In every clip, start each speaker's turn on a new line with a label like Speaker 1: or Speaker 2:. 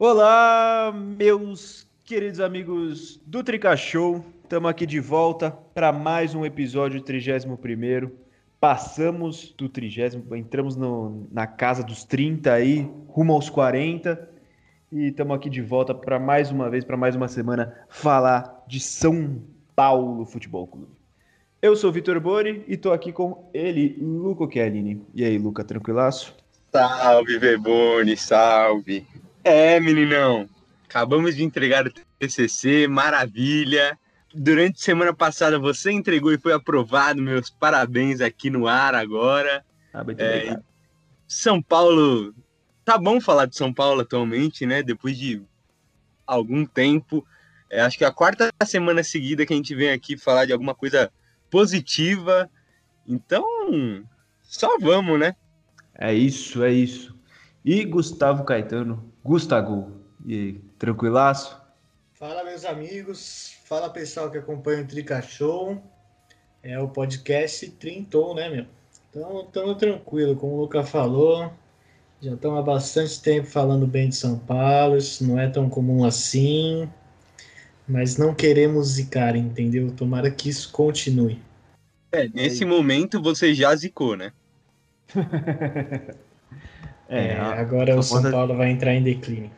Speaker 1: Olá, meus queridos amigos do Trica. Estamos aqui de volta para mais um episódio 31 Passamos do 30, entramos no, na casa dos 30 aí, rumo aos 40. E estamos aqui de volta para mais uma vez, para mais uma semana, falar de São Paulo Futebol Clube. Eu sou o Vitor Bori e estou aqui com ele, Luca Chiellini. E aí, Luca, tranquilaço?
Speaker 2: Salve, Bebone, salve. É, meninão, acabamos de entregar o TCC, maravilha. Durante a semana passada você entregou e foi aprovado, meus parabéns aqui no ar agora.
Speaker 1: Ah, é,
Speaker 2: São Paulo, tá bom falar de São Paulo atualmente, né? Depois de algum tempo. É, acho que é a quarta semana seguida que a gente vem aqui falar de alguma coisa positiva. Então, só vamos, né?
Speaker 1: É isso, é isso. E Gustavo Caetano, Gustavo, e aí, tranquilaço?
Speaker 3: Fala, meus amigos. Fala, pessoal que acompanha o Trica Show. É o podcast Trintou, né, meu? Então, estamos tranquilo, como o Luca falou. Já estamos há bastante tempo falando bem de São Paulo. Isso não é tão comum assim mas não queremos zicar, entendeu? Tomara que isso continue.
Speaker 2: É, nesse é momento você já zicou, né?
Speaker 3: é, é, agora o São conta... Paulo vai entrar em declínio.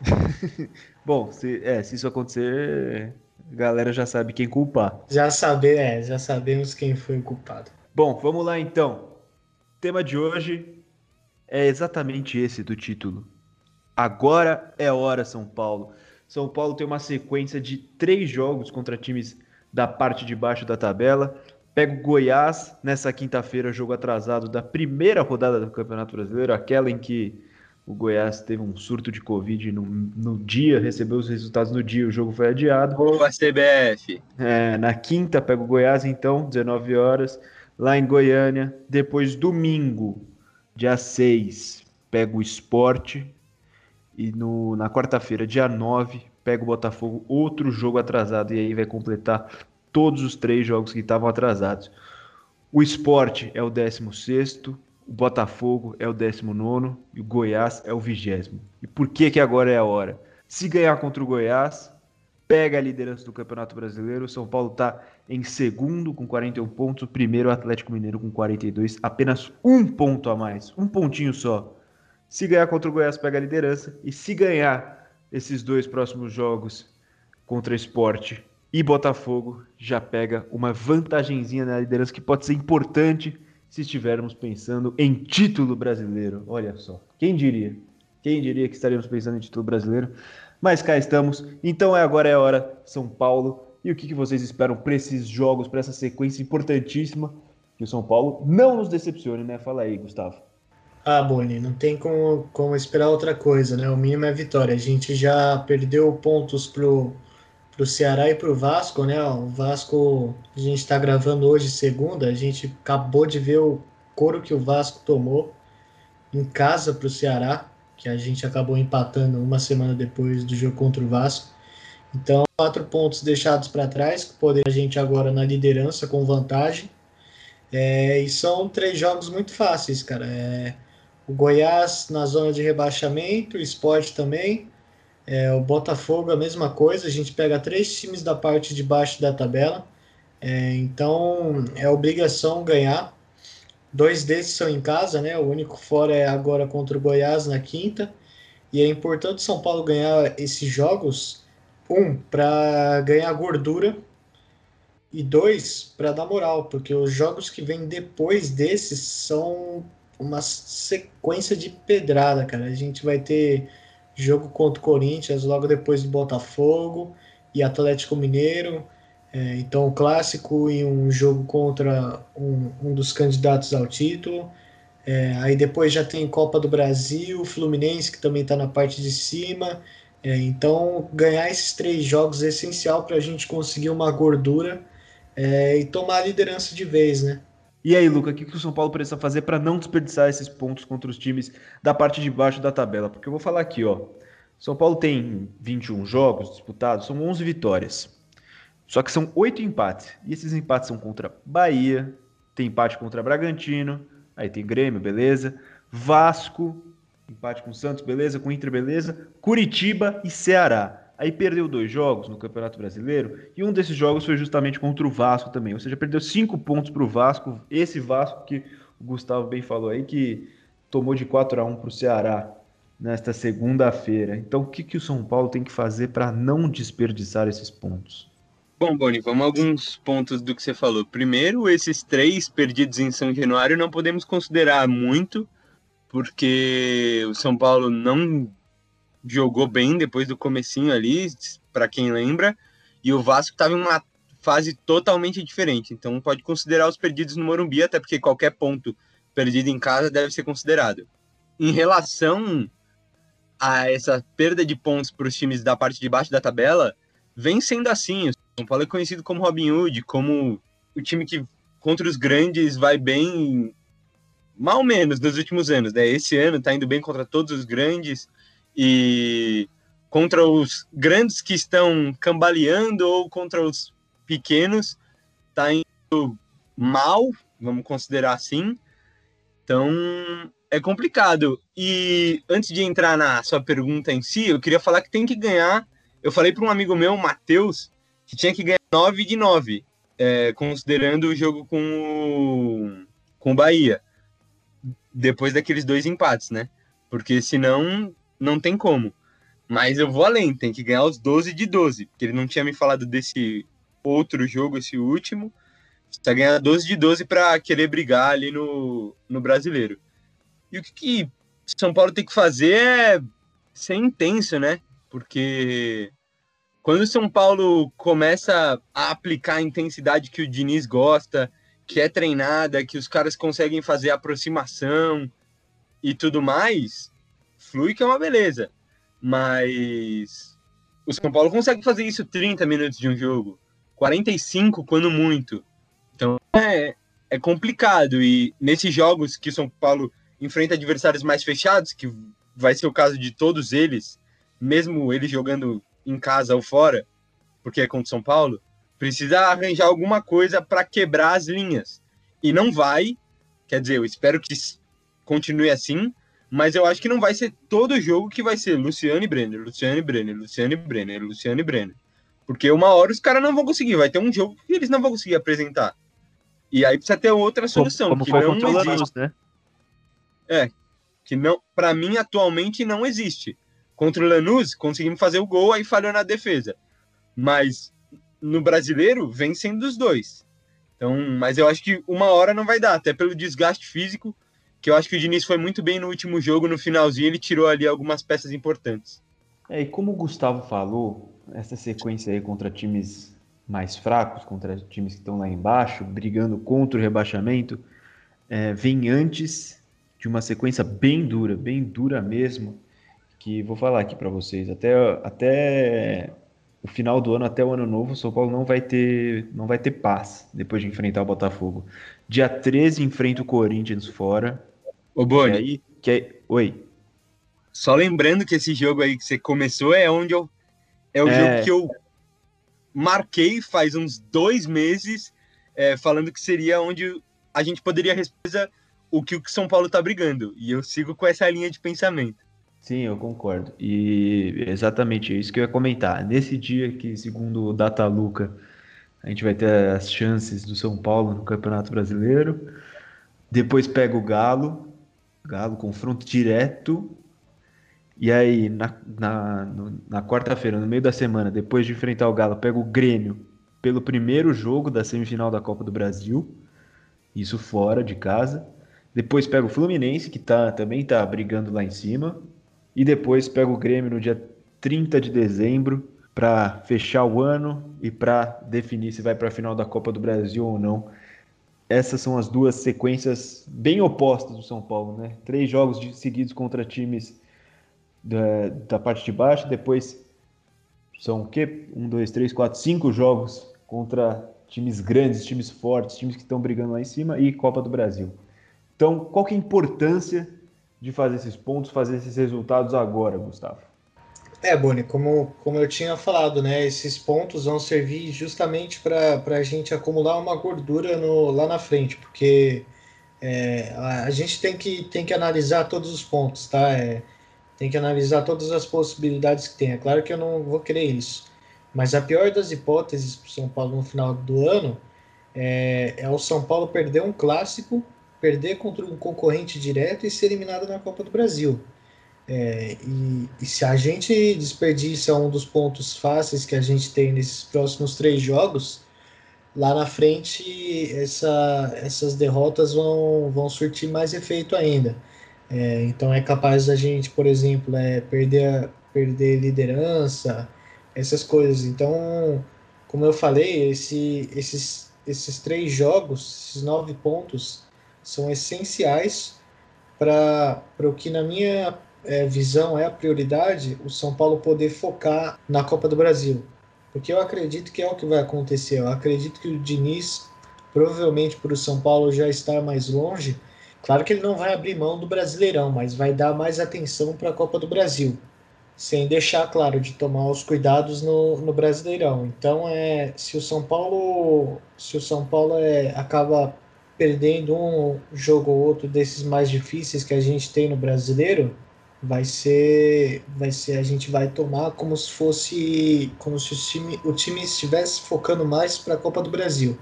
Speaker 1: Bom, se, é, se isso acontecer, a galera já sabe quem culpar.
Speaker 3: Já sabe, é, já sabemos quem foi o culpado.
Speaker 1: Bom, vamos lá então. O tema de hoje é exatamente esse do título. Agora é hora, São Paulo. São Paulo tem uma sequência de três jogos contra times da parte de baixo da tabela. Pega o Goiás nessa quinta-feira, jogo atrasado da primeira rodada do Campeonato Brasileiro, aquela em que o Goiás teve um surto de Covid no, no dia, recebeu os resultados no dia, o jogo foi adiado.
Speaker 2: Boa, CBF!
Speaker 1: É, na quinta pega o Goiás, então, 19 horas, lá em Goiânia. Depois, domingo, dia 6, pega o esporte e no, na quarta-feira, dia 9, pega o Botafogo, outro jogo atrasado, e aí vai completar todos os três jogos que estavam atrasados. O esporte é o 16, o Botafogo é o 19 e o Goiás é o 20. E por que, que agora é a hora? Se ganhar contra o Goiás, pega a liderança do Campeonato Brasileiro. O São Paulo está em segundo com 41 pontos, o primeiro o Atlético Mineiro com 42, apenas um ponto a mais, um pontinho só se ganhar contra o Goiás, pega a liderança. E se ganhar esses dois próximos jogos contra Esporte e Botafogo, já pega uma vantagenzinha na liderança que pode ser importante se estivermos pensando em título brasileiro. Olha só, quem diria? Quem diria que estaríamos pensando em título brasileiro? Mas cá estamos. Então é agora é a hora, São Paulo. E o que, que vocês esperam para esses jogos, para essa sequência importantíssima? Que o São Paulo não nos decepcione, né? Fala aí, Gustavo.
Speaker 3: Ah, Boni, não tem como, como esperar outra coisa, né? O mínimo é vitória. A gente já perdeu pontos pro, pro Ceará e pro Vasco, né? O Vasco, a gente está gravando hoje, segunda, a gente acabou de ver o couro que o Vasco tomou em casa pro Ceará, que a gente acabou empatando uma semana depois do jogo contra o Vasco. Então, quatro pontos deixados para trás, que poder a gente agora na liderança com vantagem. É, e são três jogos muito fáceis, cara. É, o Goiás na zona de rebaixamento, o Sport também, é, o Botafogo a mesma coisa, a gente pega três times da parte de baixo da tabela, é, então é obrigação ganhar. Dois desses são em casa, né? O único fora é agora contra o Goiás na quinta. E é importante São Paulo ganhar esses jogos, um, para ganhar gordura, e dois, para dar moral, porque os jogos que vêm depois desses são uma sequência de pedrada, cara. A gente vai ter jogo contra o Corinthians logo depois do Botafogo e Atlético Mineiro. É, então, o clássico e um jogo contra um, um dos candidatos ao título. É, aí depois já tem Copa do Brasil, Fluminense, que também está na parte de cima. É, então, ganhar esses três jogos é essencial para a gente conseguir uma gordura é, e tomar a liderança de vez, né?
Speaker 1: E aí, Luca, o que, que o São Paulo precisa fazer para não desperdiçar esses pontos contra os times da parte de baixo da tabela? Porque eu vou falar aqui, ó. São Paulo tem 21 jogos disputados, são 11 vitórias. Só que são oito empates. E esses empates são contra Bahia, tem empate contra Bragantino, aí tem Grêmio, beleza. Vasco, empate com Santos, beleza, com Inter, beleza, Curitiba e Ceará. Aí perdeu dois jogos no Campeonato Brasileiro e um desses jogos foi justamente contra o Vasco também. Ou seja, perdeu cinco pontos para o Vasco. Esse Vasco que o Gustavo bem falou aí, que tomou de 4 a 1 para o Ceará nesta segunda-feira. Então, o que, que o São Paulo tem que fazer para não desperdiçar esses pontos?
Speaker 2: Bom, Boni, vamos a alguns pontos do que você falou. Primeiro, esses três perdidos em São Januário não podemos considerar muito, porque o São Paulo não jogou bem depois do comecinho ali, para quem lembra, e o Vasco estava em uma fase totalmente diferente. Então pode considerar os perdidos no Morumbi, até porque qualquer ponto perdido em casa deve ser considerado. Em relação a essa perda de pontos para os times da parte de baixo da tabela, vem sendo assim. O São Paulo é conhecido como Robin Hood, como o time que contra os grandes vai bem, mal menos nos últimos anos. Né? Esse ano está indo bem contra todos os grandes e contra os grandes que estão cambaleando ou contra os pequenos, está indo mal, vamos considerar assim. Então é complicado. E antes de entrar na sua pergunta em si, eu queria falar que tem que ganhar. Eu falei para um amigo meu, Matheus, que tinha que ganhar 9 de 9, é, considerando o jogo com o, com o Bahia, depois daqueles dois empates, né? Porque senão não tem como. Mas eu vou além, tem que ganhar os 12 de 12, porque ele não tinha me falado desse outro jogo, esse último. Precisa ganhar 12 de 12 para querer brigar ali no, no brasileiro. E o que, que São Paulo tem que fazer é ser intenso, né? Porque quando o São Paulo começa a aplicar a intensidade que o Diniz gosta, que é treinada, que os caras conseguem fazer aproximação e tudo mais, flui que é uma beleza. Mas o São Paulo consegue fazer isso 30 minutos de um jogo, 45 quando muito. Então é, é complicado. E nesses jogos que o São Paulo enfrenta adversários mais fechados, que vai ser o caso de todos eles, mesmo eles jogando em casa ou fora, porque é contra o São Paulo, precisa arranjar alguma coisa para quebrar as linhas. E não vai, quer dizer, eu espero que continue assim, mas eu acho que não vai ser todo jogo que vai ser Luciano e Brenner, Luciano e Brenner, Luciano e Brenner, Luciano e Brenner. Porque uma hora os caras não vão conseguir, vai ter um jogo que eles não vão conseguir apresentar. E aí precisa ter outra solução,
Speaker 1: como,
Speaker 2: como
Speaker 1: que não existe. né?
Speaker 2: É, que não, para mim atualmente não existe. Contra o Lanús conseguimos fazer o gol, aí falhou na defesa. Mas no brasileiro vem sendo os dois. Então, mas eu acho que uma hora não vai dar, até pelo desgaste físico, que eu acho que o Diniz foi muito bem no último jogo, no finalzinho ele tirou ali algumas peças importantes.
Speaker 1: É, e como o Gustavo falou, essa sequência aí contra times mais fracos, contra times que estão lá embaixo, brigando contra o rebaixamento, é, vem antes de uma sequência bem dura, bem dura mesmo, que vou falar aqui para vocês. Até, até o final do ano, até o ano novo, o São Paulo não vai ter, não vai ter paz depois de enfrentar o Botafogo. Dia 13 enfrenta o Corinthians fora.
Speaker 2: Ô, Boni.
Speaker 1: Aí, que aí, oi.
Speaker 2: Só lembrando que esse jogo aí que você começou é onde eu. É o é... jogo que eu marquei faz uns dois meses, é, falando que seria onde a gente poderia responder o que o São Paulo tá brigando. E eu sigo com essa linha de pensamento.
Speaker 1: Sim, eu concordo. E exatamente isso que eu ia comentar. Nesse dia que, segundo o Data Luca, a gente vai ter as chances do São Paulo no Campeonato Brasileiro. Depois pega o Galo. Galo, confronto direto. E aí, na, na, na quarta-feira, no meio da semana, depois de enfrentar o Galo, pega o Grêmio pelo primeiro jogo da semifinal da Copa do Brasil. Isso fora de casa. Depois pega o Fluminense, que tá, também tá brigando lá em cima. E depois pega o Grêmio no dia 30 de dezembro para fechar o ano e para definir se vai para a final da Copa do Brasil ou não. Essas são as duas sequências bem opostas do São Paulo, né? Três jogos de, seguidos contra times da, da parte de baixo, depois são o quê? Um, dois, três, quatro, cinco jogos contra times grandes, times fortes, times que estão brigando lá em cima e Copa do Brasil. Então, qual que é a importância de fazer esses pontos, fazer esses resultados agora, Gustavo?
Speaker 3: É, Boni, como, como eu tinha falado, né? Esses pontos vão servir justamente para a gente acumular uma gordura no, lá na frente, porque é, a gente tem que, tem que analisar todos os pontos, tá? É, tem que analisar todas as possibilidades que tem. É claro que eu não vou querer isso. Mas a pior das hipóteses para o São Paulo no final do ano é, é, o São Paulo perder um clássico, perder contra um concorrente direto e ser eliminado na Copa do Brasil. É, e, e, se a gente desperdiça um dos pontos fáceis que a gente tem nesses próximos três jogos, lá na frente essa, essas derrotas vão, vão surtir mais efeito ainda. É, então é capaz da gente, por exemplo, é, perder, perder liderança, essas coisas. Então, como eu falei, esse, esses, esses três jogos, esses nove pontos, são essenciais para o que, na minha é, visão, é a prioridade, o São Paulo poder focar na Copa do Brasil. Porque eu acredito que é o que vai acontecer. Eu acredito que o Diniz, provavelmente por o São Paulo já estar mais longe, claro que ele não vai abrir mão do Brasileirão, mas vai dar mais atenção para a Copa do Brasil. Sem deixar, claro, de tomar os cuidados no, no Brasileirão. Então, é, se o São Paulo, se o São Paulo é, acaba perdendo um jogo ou outro desses mais difíceis que a gente tem no Brasileiro, vai ser vai ser a gente vai tomar como se fosse como se o time, o time estivesse focando mais para a Copa do Brasil.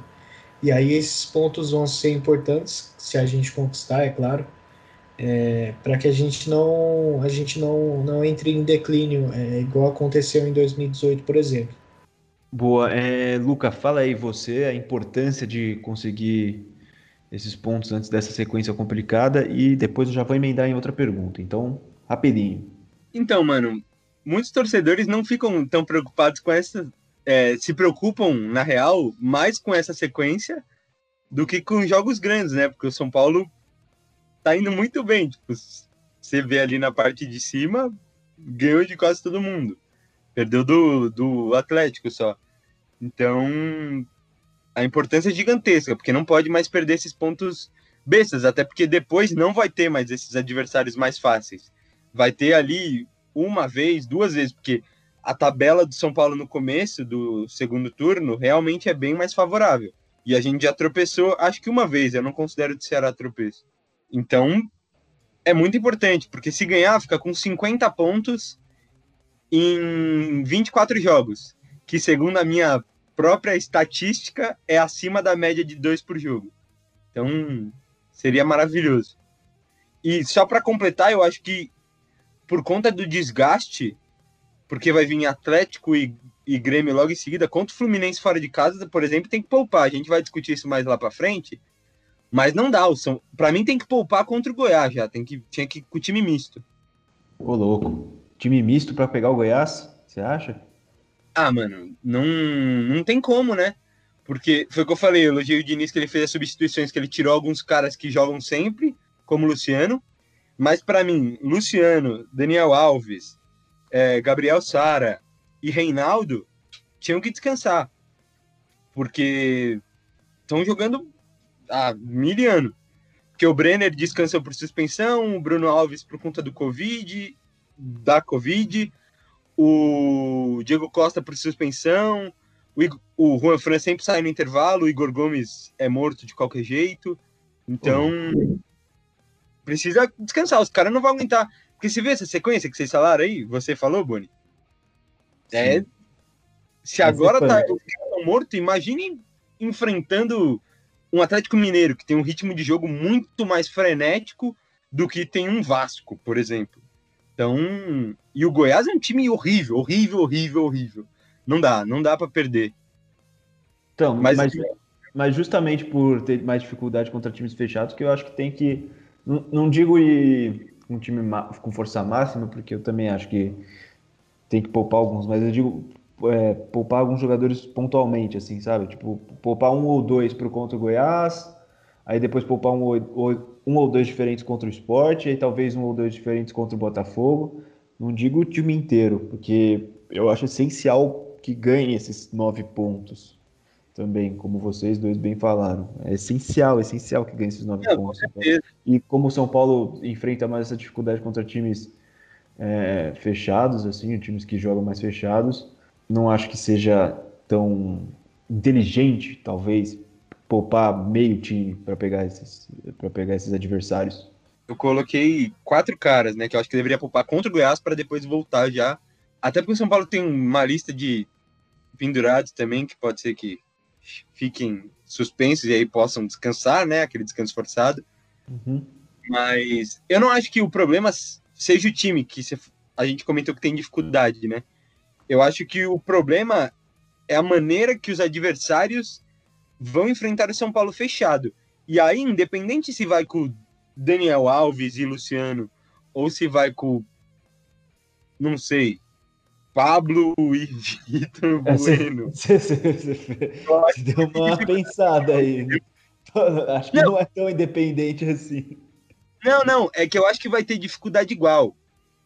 Speaker 3: E aí esses pontos vão ser importantes se a gente conquistar é claro. É, para que a gente não a gente não não entre em declínio é, igual aconteceu em 2018 por exemplo.
Speaker 1: Boa. É, Luca fala aí você a importância de conseguir esses pontos antes dessa sequência complicada. E depois eu já vou emendar em outra pergunta. Então Rapidinho.
Speaker 2: Então, mano, muitos torcedores não ficam tão preocupados com essa. É, se preocupam, na real, mais com essa sequência do que com jogos grandes, né? Porque o São Paulo tá indo muito bem. Tipo, você vê ali na parte de cima, ganhou de quase todo mundo. Perdeu do, do Atlético só. Então, a importância é gigantesca, porque não pode mais perder esses pontos bestas, até porque depois não vai ter mais esses adversários mais fáceis vai ter ali uma vez, duas vezes, porque a tabela do São Paulo no começo do segundo turno realmente é bem mais favorável. E a gente já tropeçou, acho que uma vez, eu não considero de Ceará tropeço. Então, é muito importante, porque se ganhar, fica com 50 pontos em 24 jogos, que segundo a minha própria estatística é acima da média de dois por jogo. Então, seria maravilhoso. E só para completar, eu acho que por conta do desgaste, porque vai vir Atlético e, e Grêmio logo em seguida, contra o Fluminense fora de casa, por exemplo, tem que poupar. A gente vai discutir isso mais lá para frente, mas não dá. Para mim tem que poupar contra o Goiás já, tem que, tinha que ir com o time misto.
Speaker 1: Ô louco, time misto para pegar o Goiás, você acha?
Speaker 2: Ah, mano, não, não tem como, né? Porque foi o que eu falei, eu elogiei o Diniz que ele fez as substituições, que ele tirou alguns caras que jogam sempre, como o Luciano, mas para mim, Luciano, Daniel Alves, é, Gabriel Sara e Reinaldo tinham que descansar. Porque estão jogando há mil anos. Porque o Brenner descansou por suspensão, o Bruno Alves por conta do Covid, da Covid, o Diego Costa por suspensão, o, Igor, o Juan Fran sempre sai no intervalo, o Igor Gomes é morto de qualquer jeito. Então, precisa descansar, os caras não vão aguentar. Porque se vê essa sequência que vocês falaram aí, você falou, Boni. É. Se agora tá morto, imagine enfrentando um Atlético Mineiro que tem um ritmo de jogo muito mais frenético do que tem um Vasco, por exemplo. Então, e o Goiás é um time horrível, horrível, horrível, horrível. Não dá, não dá para perder.
Speaker 1: Então, mas, mas, mas justamente por ter mais dificuldade contra times fechados, que eu acho que tem que não, digo ir um time com força máxima, porque eu também acho que tem que poupar alguns, mas eu digo é, poupar alguns jogadores pontualmente, assim, sabe? Tipo, poupar um ou dois para o contra o Goiás, aí depois poupar um ou, um ou dois diferentes contra o esporte, aí talvez um ou dois diferentes contra o Botafogo. Não digo o time inteiro, porque eu acho essencial que ganhe esses nove pontos também, como vocês dois bem falaram. É essencial, essencial que ganhe esses nove é, pontos. Então. E como o São Paulo enfrenta mais essa dificuldade contra times é, fechados, assim, times que jogam mais fechados, não acho que seja tão inteligente, talvez, poupar meio time para pegar esses para pegar esses adversários?
Speaker 2: Eu coloquei quatro caras, né, que eu acho que deveria poupar contra o Goiás para depois voltar já. Até porque o São Paulo tem uma lista de pendurados também que pode ser que fiquem suspensos e aí possam descansar, né, aquele descanso forçado. Uhum. Mas eu não acho que o problema seja o time, que a gente comentou que tem dificuldade, né? Eu acho que o problema é a maneira que os adversários vão enfrentar o São Paulo fechado. E aí, independente se vai com Daniel Alves e Luciano, ou se vai com, não sei, Pablo e Vitor
Speaker 1: é, Bueno. Você, deu uma pensada aí. Acho que não. não é tão independente assim.
Speaker 2: Não, não, é que eu acho que vai ter dificuldade igual.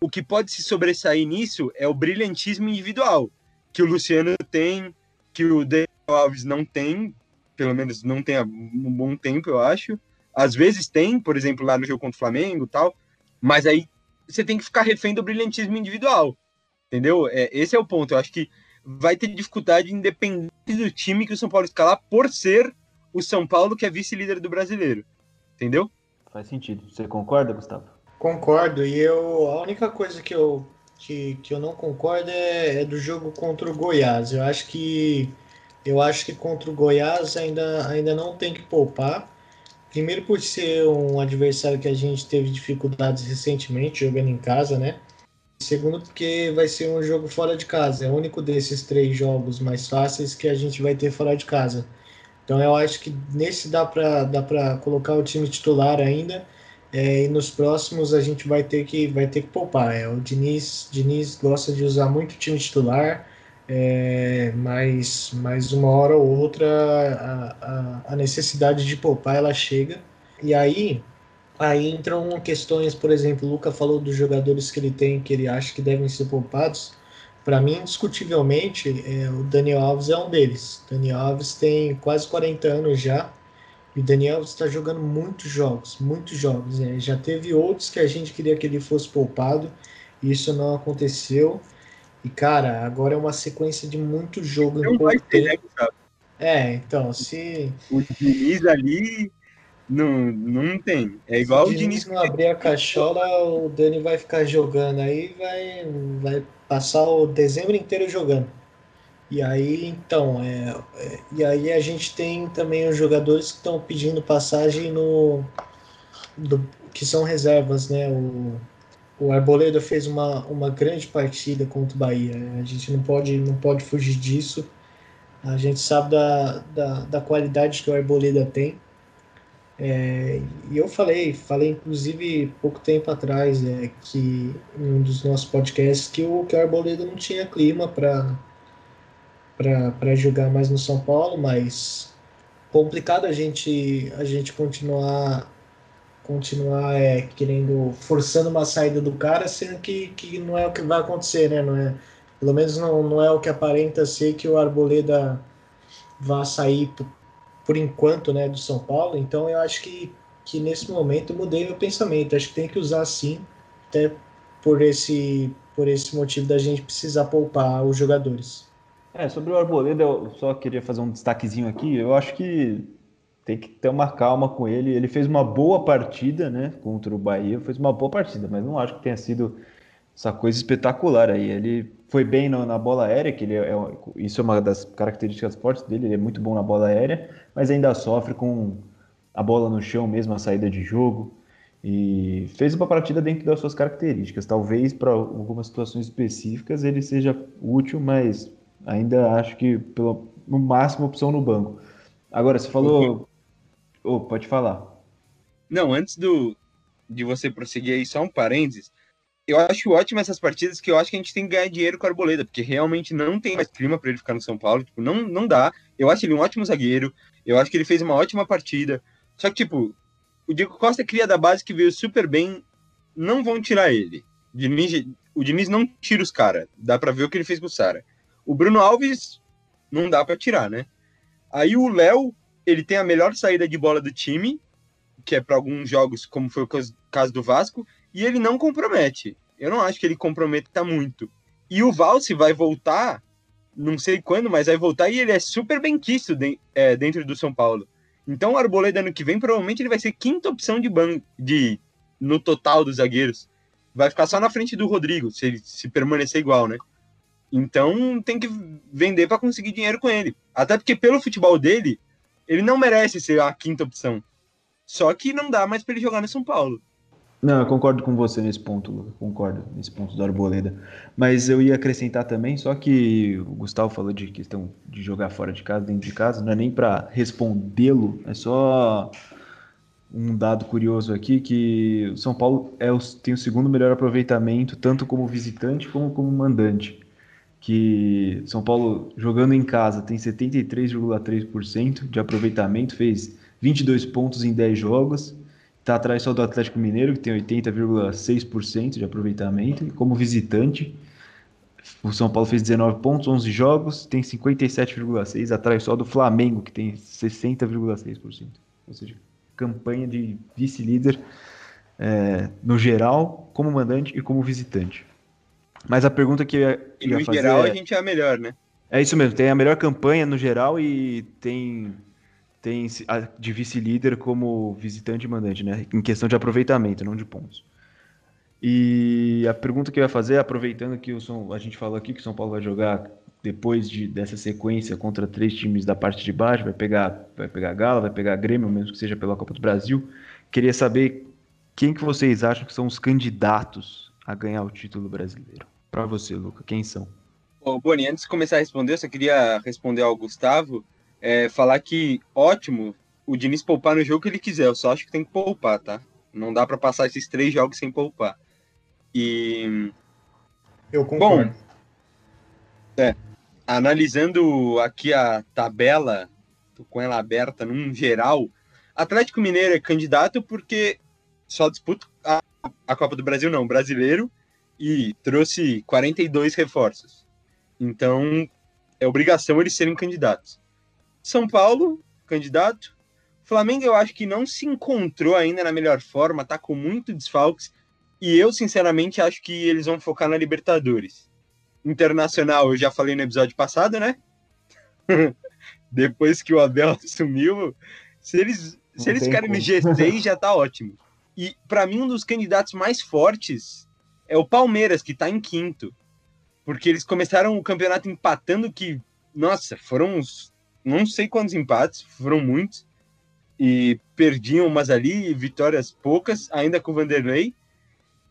Speaker 2: O que pode se sobressair nisso é o brilhantismo individual, que o Luciano tem, que o Daniel Alves não tem, pelo menos não tem há um bom tempo, eu acho. Às vezes tem, por exemplo, lá no jogo contra o Flamengo tal, mas aí você tem que ficar refém do brilhantismo individual, entendeu? É, esse é o ponto. Eu acho que vai ter dificuldade independente do time que o São Paulo escalar por ser o São Paulo que é vice-líder do brasileiro, entendeu?
Speaker 1: Faz sentido. Você concorda, Gustavo?
Speaker 3: Concordo. E eu, a única coisa que eu, que, que eu não concordo é, é do jogo contra o Goiás. Eu acho que eu acho que contra o Goiás ainda, ainda não tem que poupar. Primeiro por ser um adversário que a gente teve dificuldades recentemente jogando em casa, né? Segundo porque vai ser um jogo fora de casa. É o único desses três jogos mais fáceis que a gente vai ter fora de casa. Então eu acho que nesse dá para dá colocar o time titular ainda. É, e nos próximos a gente vai ter que vai ter que poupar. É, o Diniz, Diniz gosta de usar muito time titular, é, mas, mas uma hora ou outra a, a, a, necessidade de poupar ela chega. E aí aí entram questões, por exemplo, o Luca falou dos jogadores que ele tem que ele acha que devem ser poupados. Para mim, indiscutivelmente, é, o Daniel Alves é um deles. O Daniel Alves tem quase 40 anos já. E o Daniel Alves está jogando muitos jogos, muitos jogos. Né? Já teve outros que a gente queria que ele fosse poupado. E isso não aconteceu. E, cara, agora é uma sequência de muito jogo
Speaker 2: não vai ter, né,
Speaker 3: É, então, se.
Speaker 2: O Diniz ali não, não tem. É igual se o Diniz.
Speaker 3: Se não abrir a cachola, o Dani vai ficar jogando aí vai, vai passar o dezembro inteiro jogando. E aí, então, é, é, e aí a gente tem também os jogadores que estão pedindo passagem no do, que são reservas, né? O, o Arboleda fez uma, uma grande partida contra o Bahia. A gente não pode, não pode fugir disso. A gente sabe da, da, da qualidade que o Arboleda tem. É, e eu falei, falei inclusive pouco tempo atrás, é, que em um dos nossos podcasts, que o, que o Arboleda não tinha clima para jogar mais no São Paulo, mas complicado a gente, a gente continuar continuar é, querendo forçando uma saída do cara, sendo que, que não é o que vai acontecer, né? Não é, pelo menos não, não é o que aparenta ser que o Arboleda vá sair por enquanto, né, do São Paulo. Então eu acho que, que nesse momento mudei meu pensamento. Acho que tem que usar sim, até por esse, por esse motivo da gente precisar poupar os jogadores.
Speaker 1: É, sobre o Arboleda, eu só queria fazer um destaquezinho aqui. Eu acho que tem que ter uma calma com ele. Ele fez uma boa partida, né, contra o Bahia. Fez uma boa partida, mas não acho que tenha sido essa coisa espetacular aí. Ele foi bem na, na bola aérea, que ele é, é, isso é uma das características fortes dele, ele é muito bom na bola aérea, mas ainda sofre com a bola no chão mesmo, a saída de jogo. E fez uma partida dentro das suas características. Talvez para algumas situações específicas ele seja útil, mas ainda acho que pelo, no máximo opção no banco. Agora, você falou. Oh, pode falar.
Speaker 2: Não, antes do, de você prosseguir aí, só um parênteses eu acho ótimo essas partidas que eu acho que a gente tem que ganhar dinheiro com a Arboleda, porque realmente não tem mais clima para ele ficar no São Paulo, tipo, não, não dá. Eu acho ele um ótimo zagueiro, eu acho que ele fez uma ótima partida. Só que, tipo, o Diego Costa cria da base que veio super bem, não vão tirar ele. O Diniz, o Diniz não tira os caras, dá para ver o que ele fez com o Sara. O Bruno Alves não dá para tirar, né? Aí o Léo, ele tem a melhor saída de bola do time, que é para alguns jogos, como foi o caso do Vasco, e ele não compromete. Eu não acho que ele comprometa muito. E o Valse vai voltar, não sei quando, mas vai voltar e ele é super bem quisto de, é, dentro do São Paulo. Então o Arboleda ano que vem provavelmente ele vai ser quinta opção de banco de no total dos zagueiros. Vai ficar só na frente do Rodrigo, se ele se permanecer igual, né? Então tem que vender para conseguir dinheiro com ele. Até porque pelo futebol dele, ele não merece ser a quinta opção. Só que não dá mais para ele jogar no São Paulo.
Speaker 1: Não, eu concordo com você nesse ponto. Concordo nesse ponto do Arboleda. Mas eu ia acrescentar também, só que o Gustavo falou de questão de jogar fora de casa, dentro de casa, não é nem para respondê-lo, é só um dado curioso aqui que o São Paulo é o, tem o segundo melhor aproveitamento, tanto como visitante como como mandante. Que São Paulo jogando em casa tem 73,3% de aproveitamento, fez 22 pontos em 10 jogos Está atrás só do Atlético Mineiro, que tem 80,6% de aproveitamento. E como visitante, o São Paulo fez 19 pontos, 11 jogos, tem 57,6%, atrás só do Flamengo, que tem 60,6%. Ou seja, campanha de vice-líder é, no geral, como mandante e como visitante. Mas a pergunta que eu ia,
Speaker 2: e no fazer geral é, a gente é a melhor, né?
Speaker 1: É isso mesmo, tem a melhor campanha no geral e tem tem de vice-líder como visitante e mandante, né? Em questão de aproveitamento, não de pontos. E a pergunta que eu ia fazer, aproveitando que o São, a gente falou aqui que o São Paulo vai jogar depois de, dessa sequência contra três times da parte de baixo, vai pegar, vai pegar Gala, vai pegar Grêmio, mesmo que seja pela Copa do Brasil. Queria saber quem que vocês acham que são os candidatos a ganhar o título brasileiro. Para você, Luca, quem são?
Speaker 2: Ô, Boni, antes de começar a responder, eu só queria responder ao Gustavo é, falar que ótimo o Diniz poupar no jogo que ele quiser. Eu só acho que tem que poupar, tá? Não dá para passar esses três jogos sem poupar. E.
Speaker 3: Eu concordo. Bom,
Speaker 2: é, analisando aqui a tabela, tô com ela aberta num geral, Atlético Mineiro é candidato porque só disputa a, a Copa do Brasil, não, brasileiro, e trouxe 42 reforços. Então, é obrigação eles serem candidatos. São Paulo, candidato. Flamengo, eu acho que não se encontrou ainda na melhor forma, tá com muito desfalques. E eu, sinceramente, acho que eles vão focar na Libertadores. Internacional, eu já falei no episódio passado, né? Depois que o Abel sumiu, se eles, se eles ficarem no G6, já tá ótimo. E para mim, um dos candidatos mais fortes é o Palmeiras, que tá em quinto. Porque eles começaram o campeonato empatando que, nossa, foram uns não sei quantos empates, foram muitos, e perdiam umas ali, vitórias poucas, ainda com o Vanderlei.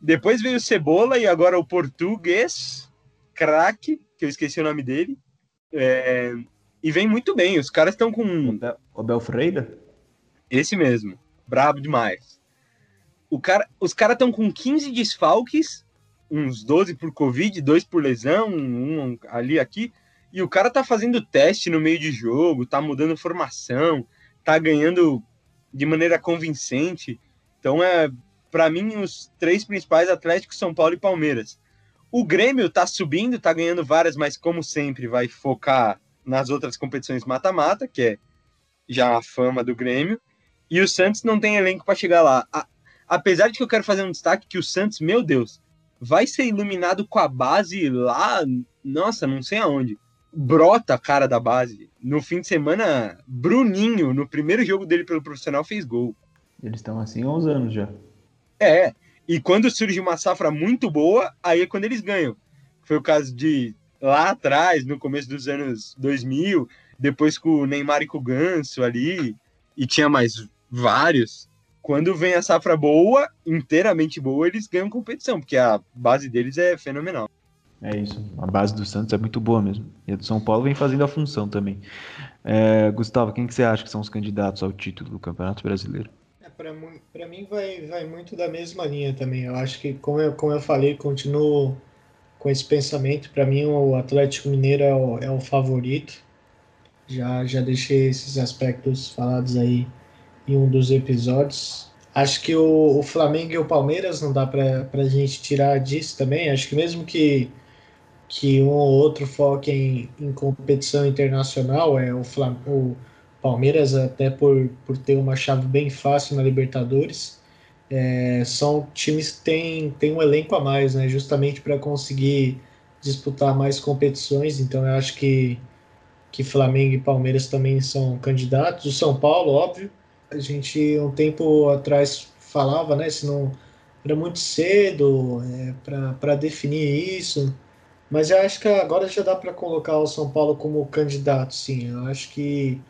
Speaker 2: Depois veio o Cebola e agora o português, craque, que eu esqueci o nome dele. É, e vem muito bem, os caras estão com.
Speaker 1: O Bel Freire?
Speaker 2: Esse mesmo, brabo demais. O cara, os caras estão com 15 desfalques, uns 12 por Covid, dois por lesão, um ali aqui. E o cara tá fazendo teste no meio de jogo, tá mudando formação, tá ganhando de maneira convincente. Então é, para mim, os três principais Atlético, São Paulo e Palmeiras. O Grêmio tá subindo, tá ganhando várias, mas como sempre vai focar nas outras competições mata-mata, que é já a fama do Grêmio. E o Santos não tem elenco para chegar lá. A, apesar de que eu quero fazer um destaque que o Santos, meu Deus, vai ser iluminado com a base lá, nossa, não sei aonde brota a cara da base. No fim de semana, Bruninho, no primeiro jogo dele pelo profissional, fez gol.
Speaker 1: Eles estão assim há uns anos já.
Speaker 2: É, e quando surge uma safra muito boa, aí é quando eles ganham. Foi o caso de lá atrás, no começo dos anos 2000, depois com o Neymar e com o Ganso ali, e tinha mais vários. Quando vem a safra boa, inteiramente boa, eles ganham competição, porque a base deles é fenomenal.
Speaker 1: É isso. A base do Santos é muito boa mesmo. E a do São Paulo vem fazendo a função também. É, Gustavo, quem que você acha que são os candidatos ao título do Campeonato Brasileiro?
Speaker 3: É, Para mim vai, vai muito da mesma linha também. Eu acho que, como eu, como eu falei, continuo com esse pensamento. Para mim, o Atlético Mineiro é o, é o favorito. Já, já deixei esses aspectos falados aí em um dos episódios. Acho que o, o Flamengo e o Palmeiras não dá para a gente tirar disso também. Acho que mesmo que que um ou outro foque em, em competição internacional, é o, Flam o Palmeiras, até por, por ter uma chave bem fácil na Libertadores, é, são times que têm, têm um elenco a mais, né, justamente para conseguir disputar mais competições. Então, eu acho que que Flamengo e Palmeiras também são candidatos. O São Paulo, óbvio. A gente um tempo atrás falava, né? Se não era muito cedo é, para definir isso. Mas eu acho que agora já dá para colocar o São Paulo como candidato, sim. Eu acho que,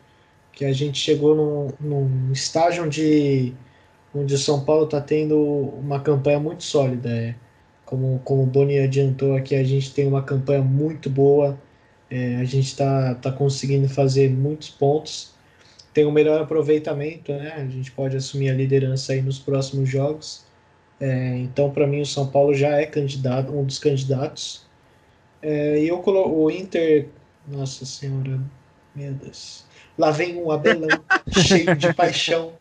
Speaker 3: que a gente chegou num, num estágio onde, onde o São Paulo está tendo uma campanha muito sólida. É. Como, como o Boni adiantou aqui, a gente tem uma campanha muito boa é, a gente está tá conseguindo fazer muitos pontos, tem um melhor aproveitamento, né? A gente pode assumir a liderança aí nos próximos jogos. É, então, para mim, o São Paulo já é candidato, um dos candidatos. É, e eu coloco o Inter, nossa senhora, meu Deus. Lá vem um Abelão cheio de paixão.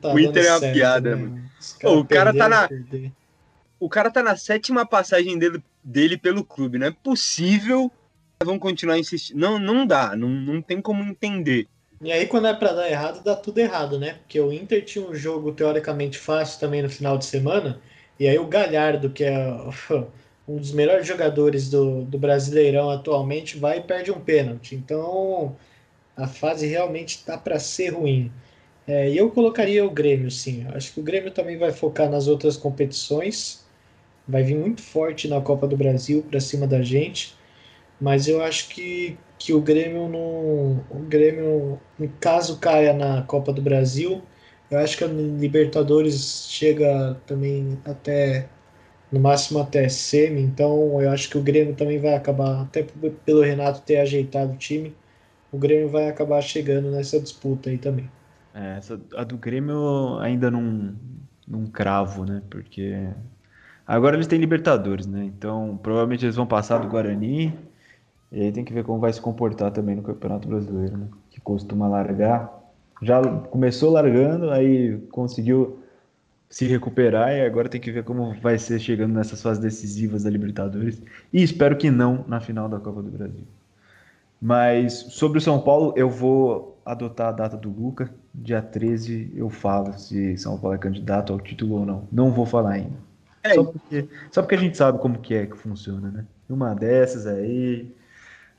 Speaker 2: Tá o Inter é uma certo, piada, né? mano. O cara tá na. Perder. O cara tá na sétima passagem dele dele pelo clube. Não é possível vão continuar insistindo. Não, não dá, não, não tem como entender.
Speaker 3: E aí, quando é para dar errado, dá tudo errado, né? Porque o Inter tinha um jogo teoricamente fácil também no final de semana, e aí o Galhardo, que é um dos melhores jogadores do, do Brasileirão atualmente, vai e perde um pênalti. Então, a fase realmente está para ser ruim. É, e eu colocaria o Grêmio, sim. Acho que o Grêmio também vai focar nas outras competições vai vir muito forte na Copa do Brasil para cima da gente, mas eu acho que, que o Grêmio não, o Grêmio, caso caia na Copa do Brasil, eu acho que a Libertadores chega também até no máximo até semi, então eu acho que o Grêmio também vai acabar, até pelo Renato ter ajeitado o time, o Grêmio vai acabar chegando nessa disputa aí também.
Speaker 1: É, essa, a do Grêmio ainda não, não cravo, né? Porque Agora eles têm Libertadores, né? Então provavelmente eles vão passar do Guarani. E aí tem que ver como vai se comportar também no Campeonato Brasileiro, né? Que costuma largar. Já começou largando, aí conseguiu se recuperar e agora tem que ver como vai ser chegando nessas fases decisivas da Libertadores. E espero que não na final da Copa do Brasil. Mas sobre o São Paulo, eu vou adotar a data do Luca. Dia 13 eu falo se São Paulo é candidato ao título ou não. Não vou falar ainda. É, só, porque, só porque a gente sabe como que é que funciona, né? Uma dessas aí,